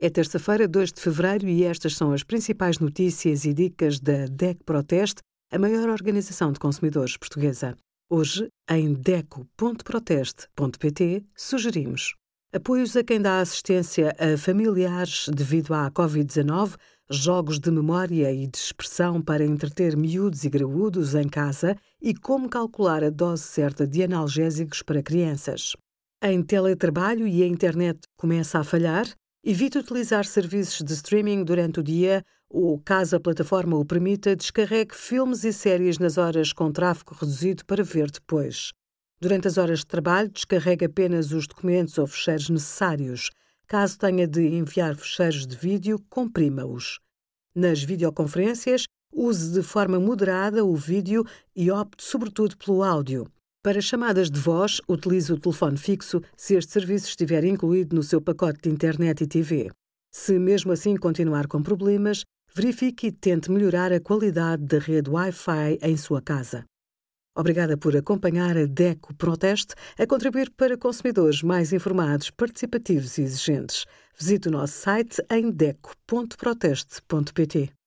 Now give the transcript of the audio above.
É terça-feira, 2 de fevereiro, e estas são as principais notícias e dicas da DEC Proteste, a maior organização de consumidores portuguesa. Hoje, em deco.proteste.pt, sugerimos apoios a quem dá assistência a familiares devido à Covid-19, jogos de memória e de expressão para entreter miúdos e graúdos em casa e como calcular a dose certa de analgésicos para crianças. Em teletrabalho e a internet começa a falhar, Evite utilizar serviços de streaming durante o dia ou, caso a plataforma o permita, descarregue filmes e séries nas horas com tráfego reduzido para ver depois. Durante as horas de trabalho, descarregue apenas os documentos ou fecheiros necessários. Caso tenha de enviar fecheiros de vídeo, comprima-os. Nas videoconferências, use de forma moderada o vídeo e opte sobretudo pelo áudio. Para chamadas de voz, utilize o telefone fixo se este serviço estiver incluído no seu pacote de internet e TV. Se mesmo assim continuar com problemas, verifique e tente melhorar a qualidade da rede Wi-Fi em sua casa. Obrigada por acompanhar a DECO Proteste a contribuir para consumidores mais informados, participativos e exigentes. Visite o nosso site em deco.proteste.pt.